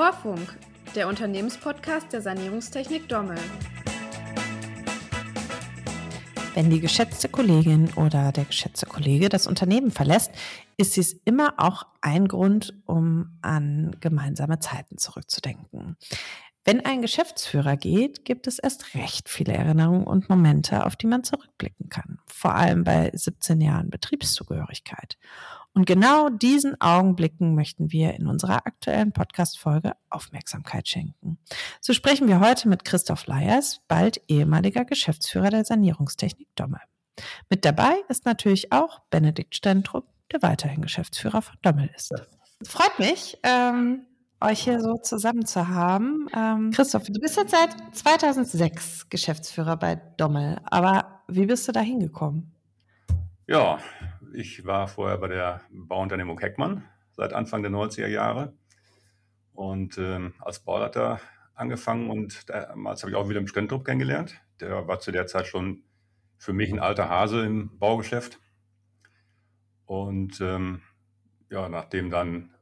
Vorfunk, der Unternehmenspodcast der Sanierungstechnik Dommel. Wenn die geschätzte Kollegin oder der geschätzte Kollege das Unternehmen verlässt, ist dies immer auch ein Grund, um an gemeinsame Zeiten zurückzudenken. Wenn ein Geschäftsführer geht, gibt es erst recht viele Erinnerungen und Momente, auf die man zurückblicken kann. Vor allem bei 17 Jahren Betriebszugehörigkeit. Und genau diesen Augenblicken möchten wir in unserer aktuellen Podcast-Folge Aufmerksamkeit schenken. So sprechen wir heute mit Christoph Leyers, bald ehemaliger Geschäftsführer der Sanierungstechnik Dommel. Mit dabei ist natürlich auch Benedikt Stentrup, der weiterhin Geschäftsführer von Dommel ist. Freut mich, ähm, euch hier so zusammen zu haben. Ähm, Christoph, du bist jetzt seit 2006 Geschäftsführer bei Dommel, aber wie bist du da hingekommen? Ja, ich war vorher bei der Bauunternehmung Heckmann seit Anfang der 90er Jahre und ähm, als Bauleiter angefangen und damals habe ich auch Wilhelm Stentrup kennengelernt. Der war zu der Zeit schon für mich ein alter Hase im Baugeschäft. Und ähm, ja, nachdem dann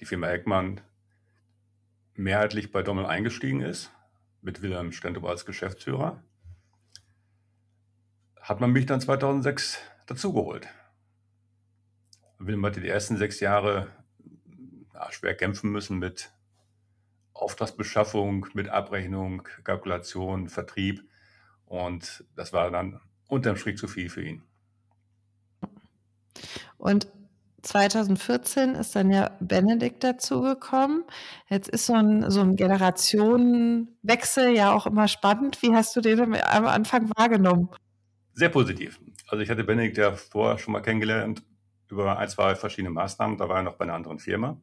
die Firma Heckmann mehrheitlich bei Dommel eingestiegen ist, mit Wilhelm Stentrup als Geschäftsführer, hat man mich dann 2006 dazugeholt. Wilhelm hatte die ersten sechs Jahre ja, schwer kämpfen müssen mit Auftragsbeschaffung, mit Abrechnung, Kalkulation, Vertrieb. Und das war dann unterm Strich zu viel für ihn. Und 2014 ist dann ja Benedikt dazugekommen. Jetzt ist so ein, so ein Generationenwechsel ja auch immer spannend. Wie hast du den am Anfang wahrgenommen? Sehr positiv. Also ich hatte Benedikt ja vorher schon mal kennengelernt über ein, zwei verschiedene Maßnahmen. Da war er noch bei einer anderen Firma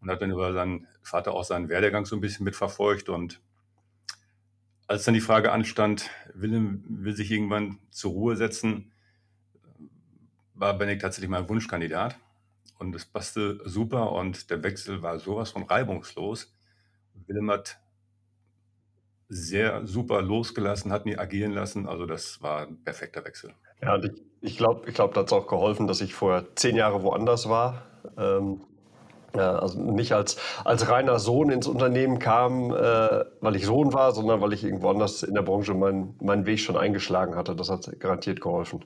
und hat dann über seinen Vater auch seinen Werdegang so ein bisschen mitverfolgt. Und als dann die Frage anstand, Willem will sich irgendwann zur Ruhe setzen, war Benedikt tatsächlich mein Wunschkandidat. Und es passte super und der Wechsel war sowas von reibungslos. Willem hat sehr super losgelassen, hat ihn agieren lassen. Also das war ein perfekter Wechsel. Ja, und ich, ich glaube, ich glaub, da hat es auch geholfen, dass ich vorher zehn Jahre woanders war. Ähm, ja, also nicht als, als reiner Sohn ins Unternehmen kam, äh, weil ich Sohn war, sondern weil ich irgendwo anders in der Branche meinen meinen Weg schon eingeschlagen hatte. Das hat garantiert geholfen.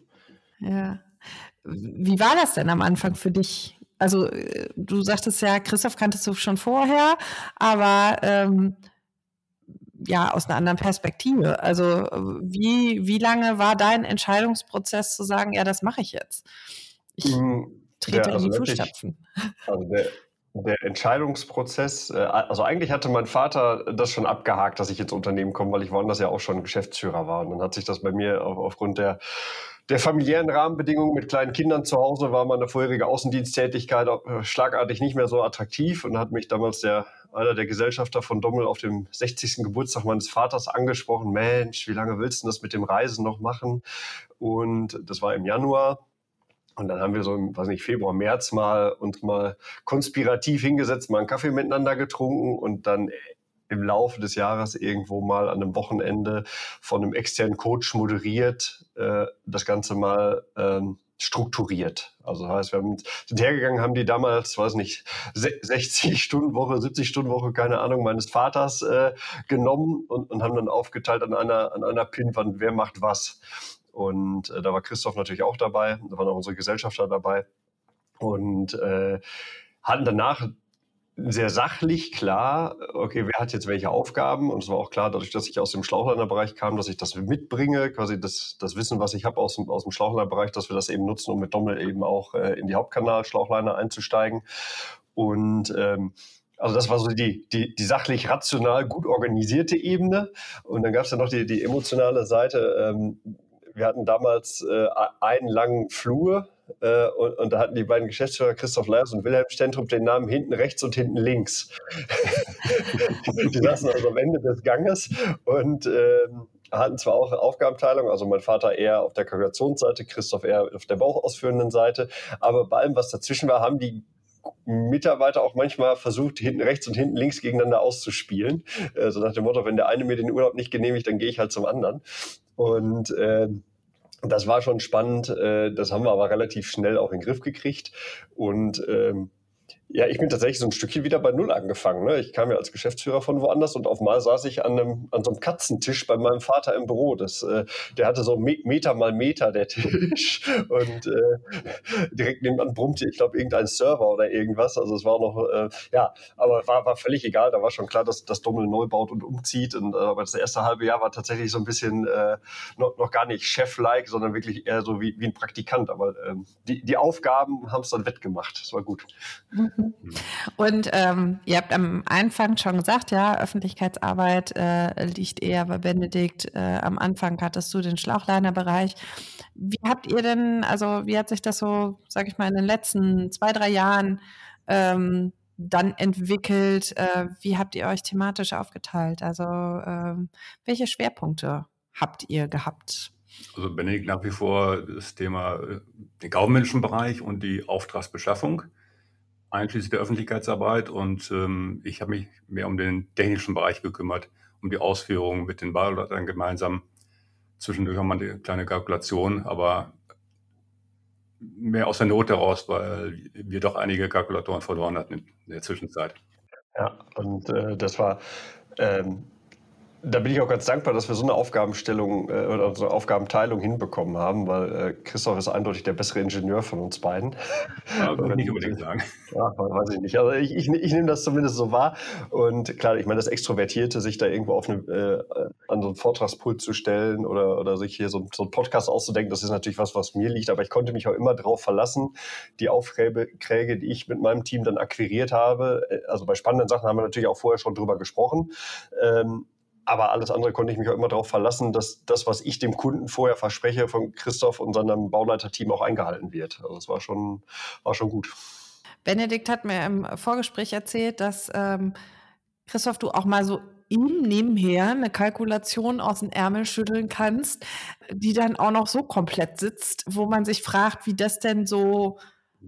Ja. Wie war das denn am Anfang für dich? Also äh, du sagtest ja, Christoph kanntest du schon vorher, aber ähm, ja, aus einer anderen Perspektive. Also wie, wie lange war dein Entscheidungsprozess zu sagen, ja, das mache ich jetzt? Ich hm, trete ja, also in die Fußstapfen. Also der, der Entscheidungsprozess, äh, also eigentlich hatte mein Vater das schon abgehakt, dass ich ins Unternehmen komme, weil ich woanders ja auch schon Geschäftsführer war. Und dann hat sich das bei mir aufgrund der der familiären Rahmenbedingungen mit kleinen Kindern zu Hause war meine vorherige Außendiensttätigkeit äh, schlagartig nicht mehr so attraktiv und hat mich damals der einer der Gesellschafter von Dommel auf dem 60. Geburtstag meines Vaters angesprochen. Mensch, wie lange willst du das mit dem Reisen noch machen? Und das war im Januar. Und dann haben wir so im, weiß nicht, Februar, März mal uns mal konspirativ hingesetzt, mal einen Kaffee miteinander getrunken und dann im Laufe des Jahres irgendwo mal an einem Wochenende von einem externen Coach moderiert, äh, das Ganze mal ähm, strukturiert. Also das heißt, wir haben, sind hergegangen, haben die damals, weiß nicht, 60 Stunden Woche, 70 Stunden Woche, keine Ahnung, meines Vaters äh, genommen und, und haben dann aufgeteilt an einer, an einer Pinwand, wer macht was. Und äh, da war Christoph natürlich auch dabei, da waren auch unsere Gesellschafter dabei und äh, hatten danach sehr sachlich klar, okay, wer hat jetzt welche Aufgaben? Und es war auch klar, dadurch, dass ich aus dem Schlauchlanderbereich kam, dass ich das mitbringe, quasi das, das Wissen, was ich habe aus dem, aus dem Schlauchlanderbereich, dass wir das eben nutzen, um mit Dommel eben auch äh, in die Hauptkanal-Schlauchliner einzusteigen. Und ähm, also das war so die, die, die sachlich rational gut organisierte Ebene. Und dann gab es ja noch die, die emotionale Seite. Ähm, wir hatten damals äh, einen langen Flur äh, und, und, da hatten die beiden Geschäftsführer Christoph Leers und Wilhelm Stentrup den Namen hinten rechts und hinten links. die saßen also am Ende des Ganges und ähm, hatten zwar auch Aufgabenteilung, also mein Vater eher auf der Kalkulationsseite, Christoph eher auf der bauchausführenden Seite, aber bei allem, was dazwischen war, haben die Mitarbeiter auch manchmal versucht, hinten rechts und hinten links gegeneinander auszuspielen. Äh, so nach dem Motto, wenn der eine mir den Urlaub nicht genehmigt, dann gehe ich halt zum anderen. Und äh, das war schon spannend. Äh, das haben wir aber relativ schnell auch in den Griff gekriegt. Und ähm, Ja, ich bin tatsächlich so ein Stückchen wieder bei Null angefangen. Ne? Ich kam ja als Geschäftsführer von woanders und auf mal saß ich an, einem, an so einem Katzentisch bei meinem Vater im Büro. Das, äh, der hatte so Meter mal Meter, der Tisch. Und äh, direkt nebenan brummte, ich glaube, irgendein Server oder irgendwas. Also es war noch, äh, ja, aber war, war völlig egal. Da war schon klar, dass das Dommel neu baut und umzieht. Und, äh, aber das erste halbe Jahr war tatsächlich so ein bisschen äh, noch, noch gar nicht Chef-like, sondern wirklich eher so wie, wie ein Praktikant. Aber ähm, die, die Aufgaben haben es dann wettgemacht. Das war gut. Mhm. Und ähm, ihr habt am Anfang schon gesagt, ja, Öffentlichkeitsarbeit äh, liegt eher bei Benedikt. Äh, am Anfang hattest du den Schlauchlinerbereich. Wie habt ihr denn, also wie hat sich das so, sag ich mal, in den letzten zwei, drei Jahren ähm, dann entwickelt? Äh, wie habt ihr euch thematisch aufgeteilt? Also ähm, welche Schwerpunkte habt ihr gehabt? Also Benedikt nach wie vor das Thema äh, den kaufmännischen Bereich und die Auftragsbeschaffung einschließlich der Öffentlichkeitsarbeit. Und ähm, ich habe mich mehr um den technischen Bereich gekümmert, um die Ausführung mit den Bauleitern gemeinsam. Zwischendurch auch mal eine kleine Kalkulation, aber mehr aus der Not heraus, weil wir doch einige Kalkulatoren verloren hatten in der Zwischenzeit. Ja, und äh, das war ähm, da bin ich auch ganz dankbar, dass wir so eine Aufgabenstellung äh, oder so eine Aufgabenteilung hinbekommen haben, weil äh, Christoph ist eindeutig der bessere Ingenieur von uns beiden. Ja, würde ich nicht unbedingt sagen. Ja, weiß ich nicht. Also ich, ich, ich nehme das zumindest so wahr. Und klar, ich meine, das Extrovertierte, sich da irgendwo auf eine, äh, an so einen Vortragspult zu stellen oder, oder sich hier so, so einen Podcast auszudenken, das ist natürlich was, was mir liegt. Aber ich konnte mich auch immer darauf verlassen, die Aufträge, die ich mit meinem Team dann akquiriert habe. Äh, also bei spannenden Sachen haben wir natürlich auch vorher schon drüber gesprochen. Ähm, aber alles andere konnte ich mich auch immer darauf verlassen, dass das, was ich dem Kunden vorher verspreche, von Christoph und seinem Bauleiterteam auch eingehalten wird. Also es war schon, war schon gut. Benedikt hat mir im Vorgespräch erzählt, dass ähm, Christoph, du auch mal so ihm nebenher eine Kalkulation aus dem Ärmel schütteln kannst, die dann auch noch so komplett sitzt, wo man sich fragt, wie das denn so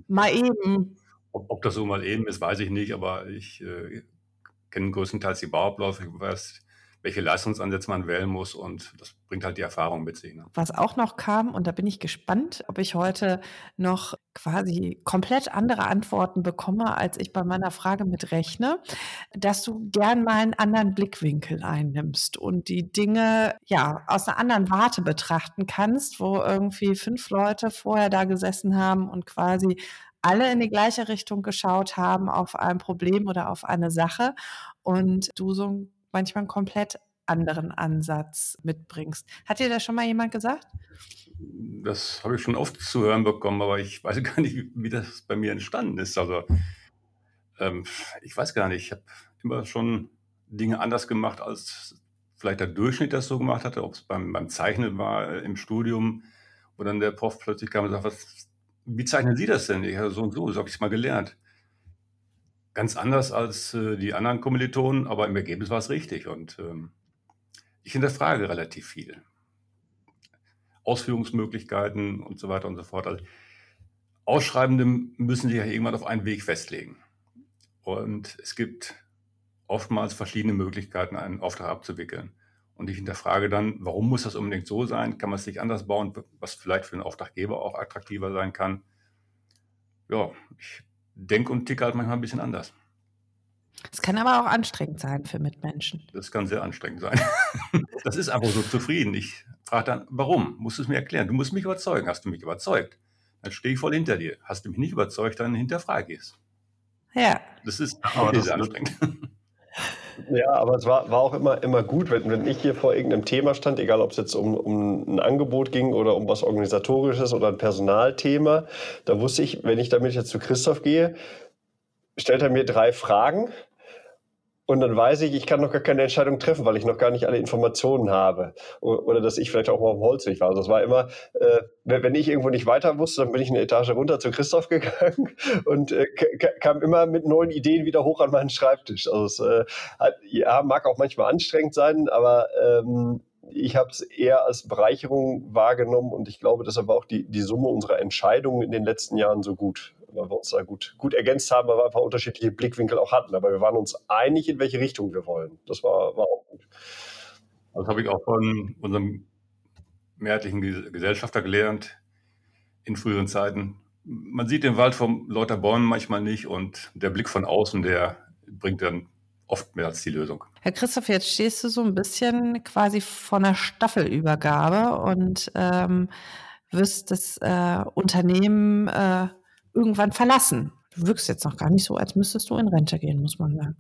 mal eben. Ob, ob das so mal eben ist, weiß ich nicht, aber ich äh, kenne größtenteils die Bauabläufe. Ich weiß, welche Leistungsansätze man wählen muss und das bringt halt die Erfahrung mit sich. Ne? Was auch noch kam, und da bin ich gespannt, ob ich heute noch quasi komplett andere Antworten bekomme, als ich bei meiner Frage mit rechne, dass du gern mal einen anderen Blickwinkel einnimmst und die Dinge ja aus einer anderen Warte betrachten kannst, wo irgendwie fünf Leute vorher da gesessen haben und quasi alle in die gleiche Richtung geschaut haben auf ein Problem oder auf eine Sache und du so ein manchmal einen komplett anderen Ansatz mitbringst. Hat dir das schon mal jemand gesagt? Das habe ich schon oft zu hören bekommen, aber ich weiß gar nicht, wie das bei mir entstanden ist. Also ähm, ich weiß gar nicht, ich habe immer schon Dinge anders gemacht, als vielleicht der Durchschnitt das so gemacht hatte, ob es beim, beim Zeichnen war äh, im Studium, wo dann der Prof plötzlich kam und sagte, was, wie zeichnen Sie das denn? Ich habe so und so, so habe ich es mal gelernt. Ganz anders als äh, die anderen Kommilitonen, aber im Ergebnis war es richtig. Und ähm, ich hinterfrage relativ viel. Ausführungsmöglichkeiten und so weiter und so fort. Also, Ausschreibende müssen sich ja irgendwann auf einen Weg festlegen. Und es gibt oftmals verschiedene Möglichkeiten, einen Auftrag abzuwickeln. Und ich hinterfrage dann, warum muss das unbedingt so sein? Kann man es nicht anders bauen, was vielleicht für den Auftraggeber auch attraktiver sein kann? Ja, ich denke und ticke halt manchmal ein bisschen anders. Es kann aber auch anstrengend sein für Mitmenschen. Das kann sehr anstrengend sein. das ist einfach so zufrieden. Ich frage dann, warum? Musst du es mir erklären? Du musst mich überzeugen. Hast du mich überzeugt? Dann stehe ich voll hinter dir. Hast du mich nicht überzeugt, dann hinterfrage ich es. Ja. Das ist aber das sehr anstrengend. Ja, aber es war, war auch immer, immer gut, wenn, wenn ich hier vor irgendeinem Thema stand, egal ob es jetzt um, um ein Angebot ging oder um was Organisatorisches oder ein Personalthema, da wusste ich, wenn ich damit jetzt zu Christoph gehe, stellt er mir drei Fragen und dann weiß ich, ich kann noch gar keine Entscheidung treffen, weil ich noch gar nicht alle Informationen habe. Oder dass ich vielleicht auch mal auf dem Holzweg war. Also es war immer, äh, wenn ich irgendwo nicht weiter wusste, dann bin ich eine Etage runter zu Christoph gegangen und äh, kam immer mit neuen Ideen wieder hoch an meinen Schreibtisch. Also es äh, hat, ja, mag auch manchmal anstrengend sein, aber ähm, ich habe es eher als Bereicherung wahrgenommen und ich glaube, deshalb war auch die, die Summe unserer Entscheidungen in den letzten Jahren so gut weil wir uns da gut, gut ergänzt haben, weil wir einfach unterschiedliche Blickwinkel auch hatten. Aber wir waren uns einig, in welche Richtung wir wollen. Das war, war auch gut. Das habe ich auch von unserem mehrheitlichen Gesellschafter gelernt in früheren Zeiten. man sieht den Wald von lauter Bäumen manchmal nicht und der Blick von außen, der bringt dann oft mehr als die Lösung. Herr Christoph, jetzt stehst du so ein bisschen quasi vor einer Staffelübergabe und ähm, wirst das äh, Unternehmen äh, irgendwann verlassen. Du wirkst jetzt noch gar nicht so, als müsstest du in Rente gehen, muss man sagen.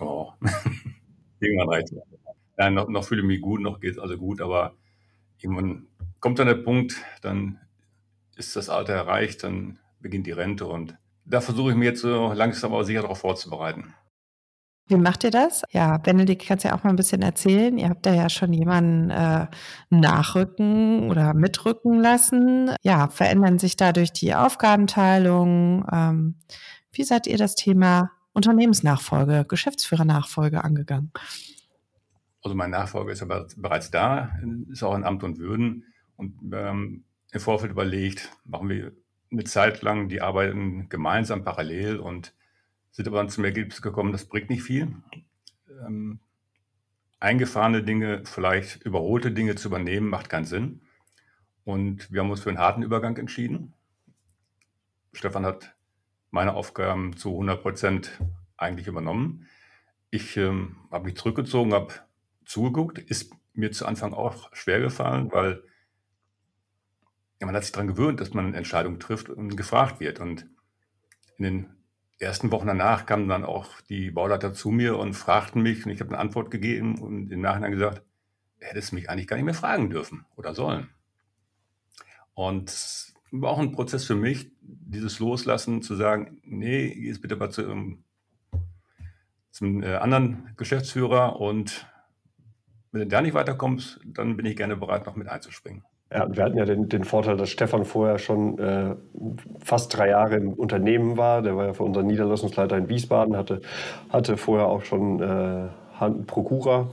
Oh, irgendwann reicht es. Ja, noch, noch fühle ich mich gut, noch geht es also gut, aber irgendwann kommt dann der Punkt, dann ist das Alter erreicht, dann beginnt die Rente und da versuche ich mir jetzt so langsam aber sicher darauf vorzubereiten. Wie macht ihr das? Ja, Benedikt, kannst ja auch mal ein bisschen erzählen. Ihr habt da ja schon jemanden äh, nachrücken oder mitrücken lassen. Ja, verändern sich dadurch die Aufgabenteilung? Ähm, wie seid ihr das Thema Unternehmensnachfolge, Geschäftsführernachfolge angegangen? Also mein Nachfolger ist aber bereits da, ist auch in Amt und Würden. Und haben im Vorfeld überlegt, machen wir eine Zeit lang die Arbeiten gemeinsam parallel und sind aber dann zum Ergebnis gekommen, das bringt nicht viel. Ähm, eingefahrene Dinge, vielleicht überholte Dinge zu übernehmen, macht keinen Sinn. Und wir haben uns für einen harten Übergang entschieden. Stefan hat meine Aufgaben zu 100 Prozent eigentlich übernommen. Ich ähm, habe mich zurückgezogen, habe zugeguckt. Ist mir zu Anfang auch schwer gefallen, weil man hat sich daran gewöhnt, dass man Entscheidungen trifft und gefragt wird. Und in den ersten Wochen danach kamen dann auch die Bauleiter zu mir und fragten mich und ich habe eine Antwort gegeben und im Nachhinein gesagt, hättest mich eigentlich gar nicht mehr fragen dürfen oder sollen. Und war auch ein Prozess für mich, dieses Loslassen, zu sagen, nee, jetzt bitte mal zu, um, zum äh, anderen Geschäftsführer und wenn du da nicht weiterkommst, dann bin ich gerne bereit, noch mit einzuspringen. Ja, wir hatten ja den, den Vorteil, dass Stefan vorher schon äh, fast drei Jahre im Unternehmen war. Der war ja für unseren Niederlassungsleiter in Wiesbaden, hatte, hatte vorher auch schon äh, Hand Prokura.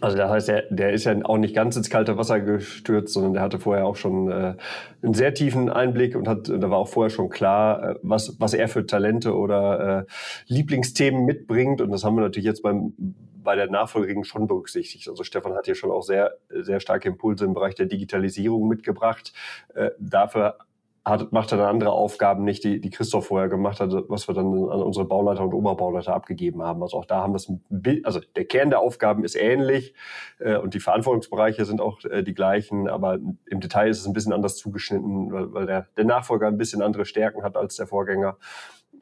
Also das heißt, der, der ist ja auch nicht ganz ins kalte Wasser gestürzt, sondern der hatte vorher auch schon äh, einen sehr tiefen Einblick und hat, da war auch vorher schon klar, äh, was, was er für Talente oder äh, Lieblingsthemen mitbringt. Und das haben wir natürlich jetzt beim bei der Nachfolgering schon berücksichtigt. Also Stefan hat hier schon auch sehr, sehr starke Impulse im Bereich der Digitalisierung mitgebracht. Äh, dafür hat, macht er dann andere Aufgaben nicht, die, die Christoph vorher gemacht hat, was wir dann an unsere Bauleiter und Oberbauleiter abgegeben haben. Also auch da haben wir ein also der Kern der Aufgaben ist ähnlich äh, und die Verantwortungsbereiche sind auch äh, die gleichen, aber im Detail ist es ein bisschen anders zugeschnitten, weil, weil der, der Nachfolger ein bisschen andere Stärken hat als der Vorgänger.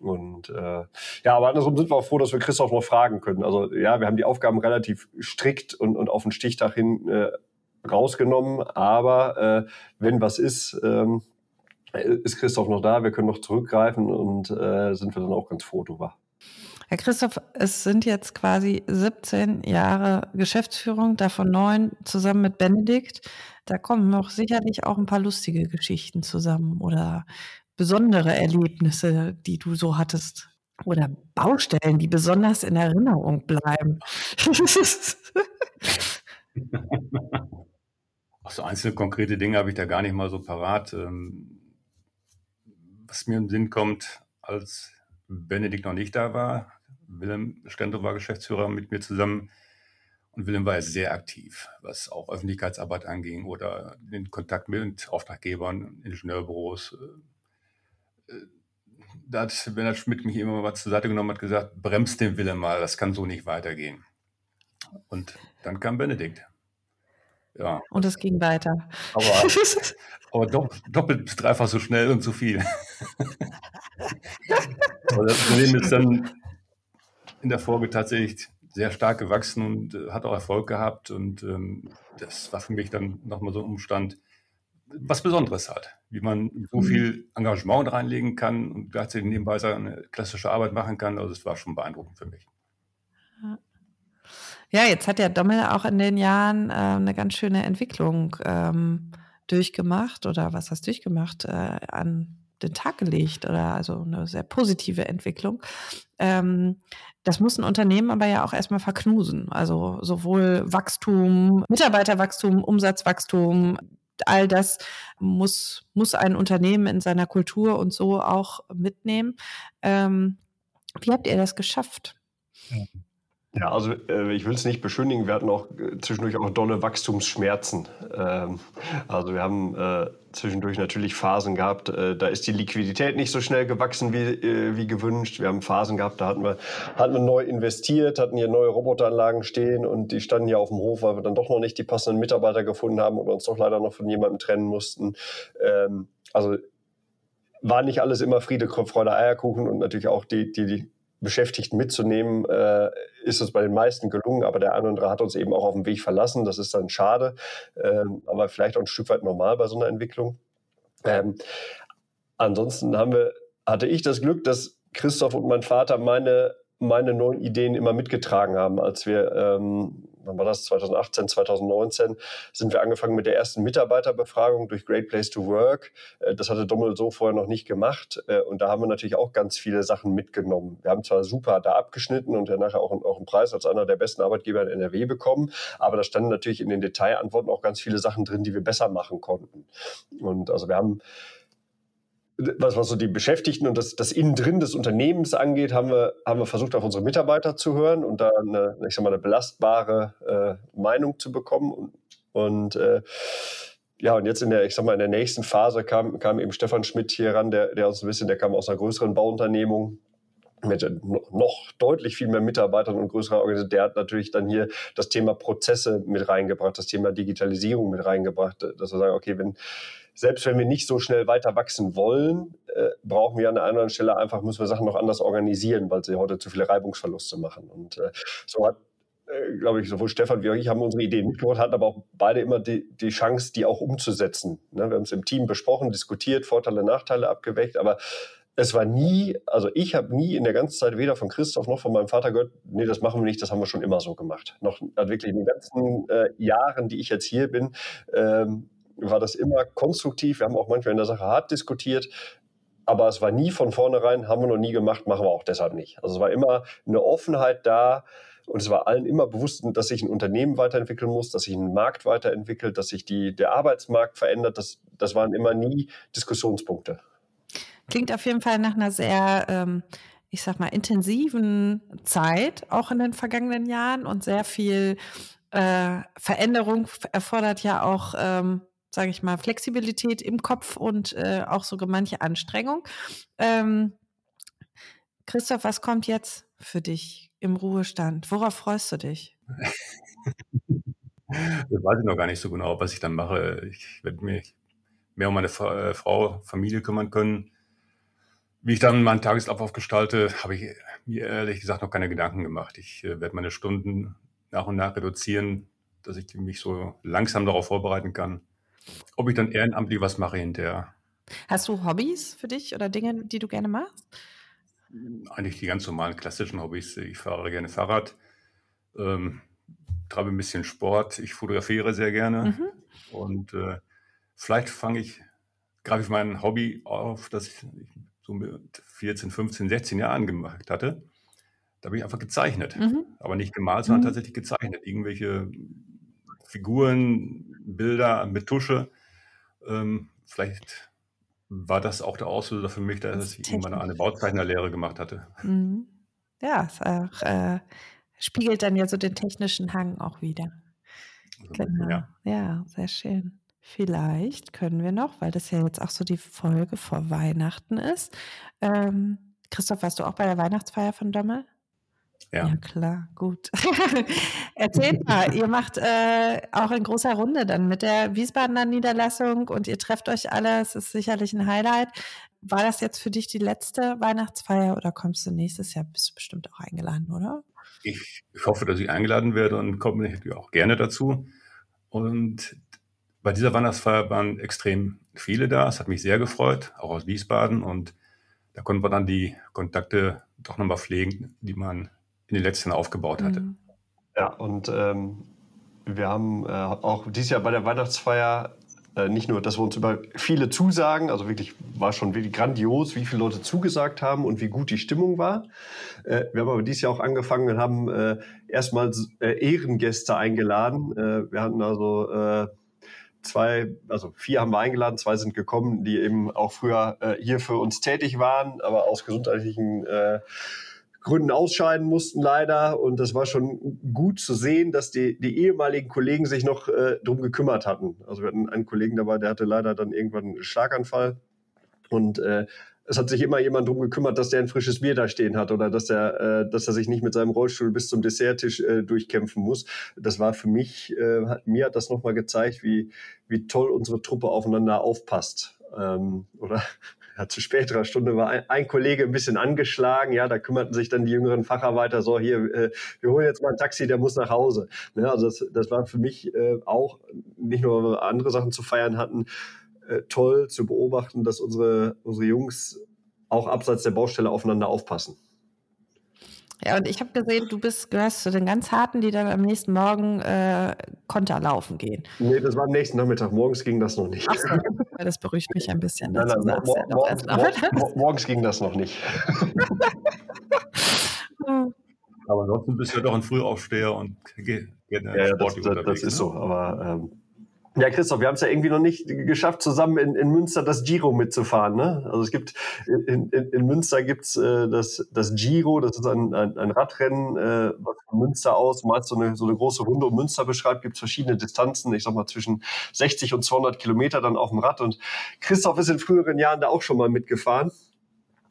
Und äh, ja, aber andersrum sind wir auch froh, dass wir Christoph noch fragen können. Also ja, wir haben die Aufgaben relativ strikt und, und auf den Stichtag hin äh, rausgenommen, aber äh, wenn was ist, ähm, ist Christoph noch da, wir können noch zurückgreifen und äh, sind wir dann auch ganz froh drüber. Herr Christoph, es sind jetzt quasi 17 Jahre Geschäftsführung, davon neun zusammen mit Benedikt. Da kommen noch sicherlich auch ein paar lustige Geschichten zusammen oder besondere Erlebnisse, die du so hattest? Oder Baustellen, die besonders in Erinnerung bleiben? So einzelne konkrete Dinge habe ich da gar nicht mal so parat. Ähm, was mir im Sinn kommt, als Benedikt noch nicht da war, Willem Stendro war Geschäftsführer mit mir zusammen und Willem war ja sehr aktiv, was auch Öffentlichkeitsarbeit anging oder den Kontakt mit Auftraggebern, Ingenieurbüros, äh, da hat Bernhard Schmidt mich immer mal zur Seite genommen und gesagt, bremst den Wille mal, das kann so nicht weitergehen. Und dann kam Benedikt. Ja. Und es ging weiter. Aber, aber doppelt bis dreifach so schnell und zu viel. aber das Problem ist dann in der Folge tatsächlich sehr stark gewachsen und äh, hat auch Erfolg gehabt. Und ähm, das war für mich dann nochmal so ein Umstand, was Besonderes hat, wie man so mhm. viel Engagement reinlegen kann und gleichzeitig nebenbei seine klassische Arbeit machen kann. Also es war schon beeindruckend für mich. Ja, jetzt hat ja Dommel auch in den Jahren äh, eine ganz schöne Entwicklung ähm, durchgemacht oder was hast durchgemacht, äh, an den Tag gelegt oder also eine sehr positive Entwicklung. Ähm, das muss ein Unternehmen aber ja auch erstmal verknusen. Also sowohl Wachstum, Mitarbeiterwachstum, Umsatzwachstum, all das muss, muss ein Unternehmen in seiner Kultur und so auch mitnehmen. Ähm, wie habt ihr das geschafft? Ja, also äh, ich will es nicht beschönigen, wir hatten auch äh, zwischendurch auch dolle Wachstumsschmerzen. Ähm, also wir haben äh, zwischendurch natürlich Phasen gehabt, äh, da ist die Liquidität nicht so schnell gewachsen wie, äh, wie gewünscht. Wir haben Phasen gehabt, da hatten wir, hatten wir neu investiert, hatten hier neue Roboteranlagen stehen und die standen hier auf dem Hof, weil wir dann doch noch nicht die passenden Mitarbeiter gefunden haben und uns doch leider noch von jemandem trennen mussten. Ähm, also war nicht alles immer Friede, Freude, Eierkuchen und natürlich auch die, die, die Beschäftigten mitzunehmen, äh, ist uns bei den meisten gelungen, aber der eine oder andere hat uns eben auch auf dem Weg verlassen. Das ist dann schade, ähm, aber vielleicht auch ein Stück weit normal bei so einer Entwicklung. Ähm, ansonsten haben wir, hatte ich das Glück, dass Christoph und mein Vater meine, meine neuen Ideen immer mitgetragen haben, als wir ähm, wann war das, 2018, 2019, sind wir angefangen mit der ersten Mitarbeiterbefragung durch Great Place to Work. Äh, das hatte Dommel so vorher noch nicht gemacht. Äh, und da haben wir natürlich auch ganz viele Sachen mitgenommen. Wir haben zwar super da abgeschnitten und dann nachher auch, auch einen Preis als einer der besten Arbeitgeber in NRW bekommen, aber da standen natürlich in den Detailantworten auch ganz viele Sachen drin, die wir besser machen konnten. Und also wir haben was, was so die Beschäftigten und das, das Innen-Drin des Unternehmens angeht, haben wir, haben wir versucht, auf unsere Mitarbeiter zu hören und da eine, ich sag mal, eine belastbare äh, Meinung zu bekommen. Und, und äh, ja, und jetzt in der, ich sag mal, in der nächsten Phase kam, kam eben Stefan Schmidt hier ran, der, der uns ein bisschen, der kam aus einer größeren Bauunternehmung, mit noch deutlich viel mehr Mitarbeitern und größerer Organisation, der hat natürlich dann hier das Thema Prozesse mit reingebracht, das Thema Digitalisierung mit reingebracht, dass wir sagen, okay, wenn, selbst wenn wir nicht so schnell weiter wachsen wollen, äh, brauchen wir an einer anderen Stelle einfach, müssen wir Sachen noch anders organisieren, weil sie heute zu viele Reibungsverluste machen. Und äh, so hat, äh, glaube ich, sowohl Stefan wie auch ich haben unsere Ideen mitgebracht, hatten aber auch beide immer die, die Chance, die auch umzusetzen. Ne? Wir haben es im Team besprochen, diskutiert, Vorteile, Nachteile abgewägt, aber es war nie, also ich habe nie in der ganzen Zeit weder von Christoph noch von meinem Vater gehört, nee, das machen wir nicht, das haben wir schon immer so gemacht. Noch also wirklich in den ganzen äh, Jahren, die ich jetzt hier bin, ähm, war das immer konstruktiv. Wir haben auch manchmal in der Sache hart diskutiert. Aber es war nie von vornherein, haben wir noch nie gemacht, machen wir auch deshalb nicht. Also es war immer eine Offenheit da, und es war allen immer bewusst, dass sich ein Unternehmen weiterentwickeln muss, dass sich ein Markt weiterentwickelt, dass sich die, der Arbeitsmarkt verändert. Das, das waren immer nie Diskussionspunkte. Klingt auf jeden Fall nach einer sehr, ähm, ich sag mal, intensiven Zeit, auch in den vergangenen Jahren und sehr viel äh, Veränderung erfordert ja auch ähm, sage ich mal, Flexibilität im Kopf und äh, auch so manche Anstrengung. Ähm, Christoph, was kommt jetzt für dich im Ruhestand? Worauf freust du dich? Das weiß ich noch gar nicht so genau, was ich dann mache. Ich werde mich mehr um meine äh, Frau, Familie kümmern können. Wie ich dann meinen Tagesablauf gestalte, habe ich mir ehrlich gesagt noch keine Gedanken gemacht. Ich äh, werde meine Stunden nach und nach reduzieren, dass ich mich so langsam darauf vorbereiten kann. Ob ich dann ehrenamtlich was mache hinterher. Hast du Hobbys für dich oder Dinge, die du gerne machst? Eigentlich die ganz normalen klassischen Hobbys. Ich fahre gerne Fahrrad, ähm, treibe ein bisschen Sport, ich fotografiere sehr gerne. Mhm. Und äh, vielleicht fange ich, greife ich mein Hobby auf, das ich so mit 14, 15, 16 Jahren gemacht hatte. Da habe ich einfach gezeichnet. Mhm. Aber nicht gemalt, sondern mhm. tatsächlich gezeichnet. Irgendwelche Figuren, Bilder mit Tusche. Ähm, vielleicht war das auch der Auslöser für mich, dass ich irgendwann eine Bauzeichnerlehre gemacht hatte. Mhm. Ja, es auch, äh, spiegelt dann ja so den technischen Hang auch wieder. Also, genau. Ja. ja, sehr schön. Vielleicht können wir noch, weil das ja jetzt auch so die Folge vor Weihnachten ist. Ähm, Christoph, warst du auch bei der Weihnachtsfeier von Dommel? Ja. ja, klar, gut. Erzählt mal, ihr macht äh, auch in großer Runde dann mit der Wiesbadener Niederlassung und ihr trefft euch alle. Es ist sicherlich ein Highlight. War das jetzt für dich die letzte Weihnachtsfeier oder kommst du nächstes Jahr? Bist du bestimmt auch eingeladen, oder? Ich, ich hoffe, dass ich eingeladen werde und komme auch gerne dazu. Und bei dieser Weihnachtsfeier waren extrem viele da. Es hat mich sehr gefreut, auch aus Wiesbaden. Und da konnten wir dann die Kontakte doch nochmal pflegen, die man in den letzten Jahren aufgebaut hatte. Mhm. Ja, und ähm, wir haben äh, auch dieses Jahr bei der Weihnachtsfeier äh, nicht nur, dass wir uns über viele Zusagen, also wirklich war schon wirklich grandios, wie viele Leute zugesagt haben und wie gut die Stimmung war. Äh, wir haben aber dieses Jahr auch angefangen und haben äh, erstmal äh, Ehrengäste eingeladen. Äh, wir hatten also äh, zwei, also vier haben wir eingeladen, zwei sind gekommen, die eben auch früher äh, hier für uns tätig waren, aber aus gesundheitlichen äh, Gründen ausscheiden mussten leider. Und das war schon gut zu sehen, dass die, die ehemaligen Kollegen sich noch äh, drum gekümmert hatten. Also wir hatten einen Kollegen dabei, der hatte leider dann irgendwann einen Schlaganfall. Und äh, es hat sich immer jemand drum gekümmert, dass der ein frisches Bier da stehen hat oder dass er, äh, dass er sich nicht mit seinem Rollstuhl bis zum Desserttisch äh, durchkämpfen muss. Das war für mich, äh, hat, mir hat das nochmal gezeigt, wie, wie toll unsere Truppe aufeinander aufpasst. Ähm, oder ja, zu späterer Stunde war ein, ein, Kollege ein bisschen angeschlagen. Ja, da kümmerten sich dann die jüngeren Facharbeiter so, hier, äh, wir holen jetzt mal ein Taxi, der muss nach Hause. Ja, also das, das war für mich äh, auch, nicht nur, weil wir andere Sachen zu feiern hatten, äh, toll zu beobachten, dass unsere, unsere Jungs auch abseits der Baustelle aufeinander aufpassen. Ja, und ich habe gesehen, du bist, gehörst zu den ganz Harten, die dann am nächsten Morgen äh, Konter laufen gehen. Nee, das war am nächsten Nachmittag. Morgens ging das noch nicht. Ach so, das beruhigt mich ein bisschen. Nein, nein, mor ja morgens, mor morgens ging das noch nicht. aber ansonsten bist du ja doch ein Frühaufsteher und gerne ja, ja, das, das, das ist ne? so. Aber ähm, ja, Christoph, wir haben es ja irgendwie noch nicht geschafft, zusammen in, in Münster das Giro mitzufahren. Ne? Also es gibt in, in, in Münster gibt's äh, das, das Giro, das ist ein, ein, ein Radrennen, äh, was von Münster aus meist so eine, so eine große Runde um Münster beschreibt. Gibt verschiedene Distanzen, ich sag mal zwischen 60 und 200 Kilometer dann auf dem Rad. Und Christoph ist in früheren Jahren da auch schon mal mitgefahren.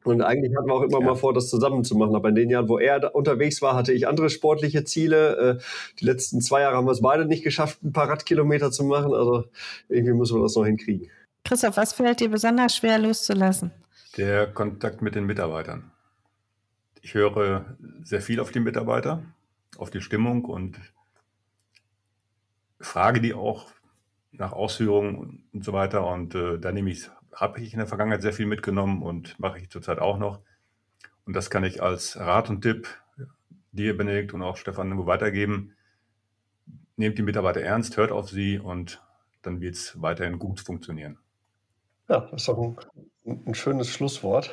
Und eigentlich hatten wir auch immer ja. mal vor, das zusammen zu machen. Aber in den Jahren, wo er unterwegs war, hatte ich andere sportliche Ziele. Äh, die letzten zwei Jahre haben wir es beide nicht geschafft, ein paar Radkilometer zu machen. Also irgendwie müssen wir das noch hinkriegen. Christoph, was fällt dir besonders schwer loszulassen? Der Kontakt mit den Mitarbeitern. Ich höre sehr viel auf die Mitarbeiter, auf die Stimmung und frage die auch nach Ausführungen und so weiter. Und äh, da nehme ich habe ich in der Vergangenheit sehr viel mitgenommen und mache ich zurzeit auch noch. Und das kann ich als Rat und Tipp dir, Benedikt, und auch Stefan nur weitergeben. Nehmt die Mitarbeiter ernst, hört auf sie und dann wird es weiterhin gut funktionieren. Ja, das ist doch ein, ein schönes Schlusswort.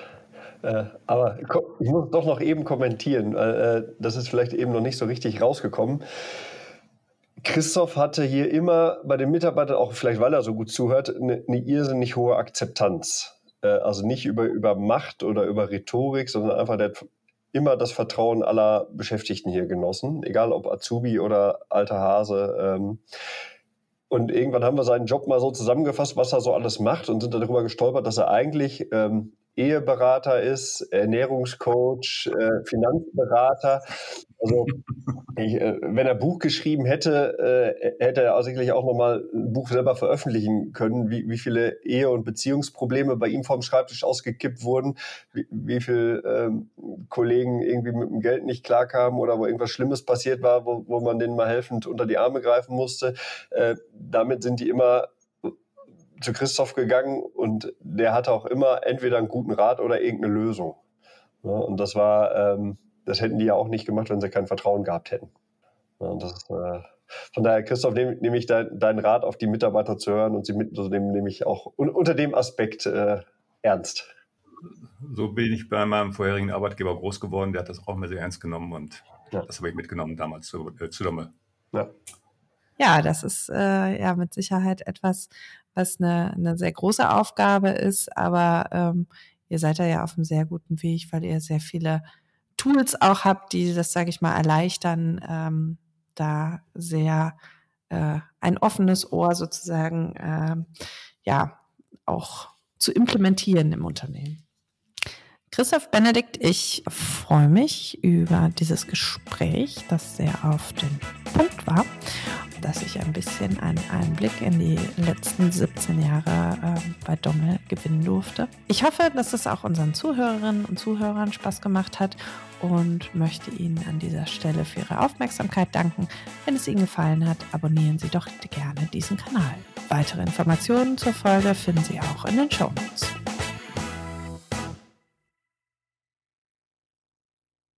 Äh, aber ich muss doch noch eben kommentieren. Äh, das ist vielleicht eben noch nicht so richtig rausgekommen. Christoph hatte hier immer bei den Mitarbeitern, auch vielleicht weil er so gut zuhört, eine, eine irrsinnig hohe Akzeptanz. Äh, also nicht über, über Macht oder über Rhetorik, sondern einfach der immer das Vertrauen aller Beschäftigten hier genossen, egal ob Azubi oder alter Hase. Ähm, und irgendwann haben wir seinen Job mal so zusammengefasst, was er so alles macht und sind darüber gestolpert, dass er eigentlich ähm, Eheberater ist, Ernährungscoach, äh, Finanzberater. Also ich, äh, wenn er Buch geschrieben hätte, äh, hätte er sicherlich auch nochmal ein Buch selber veröffentlichen können, wie, wie viele Ehe- und Beziehungsprobleme bei ihm vom Schreibtisch ausgekippt wurden, wie, wie viele ähm, Kollegen irgendwie mit dem Geld nicht klarkamen oder wo irgendwas Schlimmes passiert war, wo, wo man denen mal helfend unter die Arme greifen musste. Äh, damit sind die immer zu Christoph gegangen und der hatte auch immer entweder einen guten Rat oder irgendeine Lösung. Ja, und das war, ähm, das hätten die ja auch nicht gemacht, wenn sie kein Vertrauen gehabt hätten. Ja, das, äh, von daher, Christoph, nehme nehm ich deinen dein Rat auf die Mitarbeiter zu hören und sie mitzunehmen, nehme ich auch un unter dem Aspekt äh, ernst. So bin ich bei meinem vorherigen Arbeitgeber groß geworden, der hat das auch immer sehr ernst genommen und ja. das habe ich mitgenommen damals zu, äh, zu Dommel. Ja. Ja, das ist äh, ja mit Sicherheit etwas, was eine, eine sehr große Aufgabe ist, aber ähm, ihr seid da ja auf einem sehr guten Weg, weil ihr sehr viele Tools auch habt, die das, sage ich mal, erleichtern, ähm, da sehr äh, ein offenes Ohr sozusagen äh, ja auch zu implementieren im Unternehmen. Christoph Benedikt, ich freue mich über dieses Gespräch, das sehr auf den Punkt war, dass ich ein bisschen einen Einblick in die letzten 17 Jahre äh, bei Dommel gewinnen durfte. Ich hoffe, dass es auch unseren Zuhörerinnen und Zuhörern Spaß gemacht hat und möchte Ihnen an dieser Stelle für Ihre Aufmerksamkeit danken. Wenn es Ihnen gefallen hat, abonnieren Sie doch gerne diesen Kanal. Weitere Informationen zur Folge finden Sie auch in den Show Notes.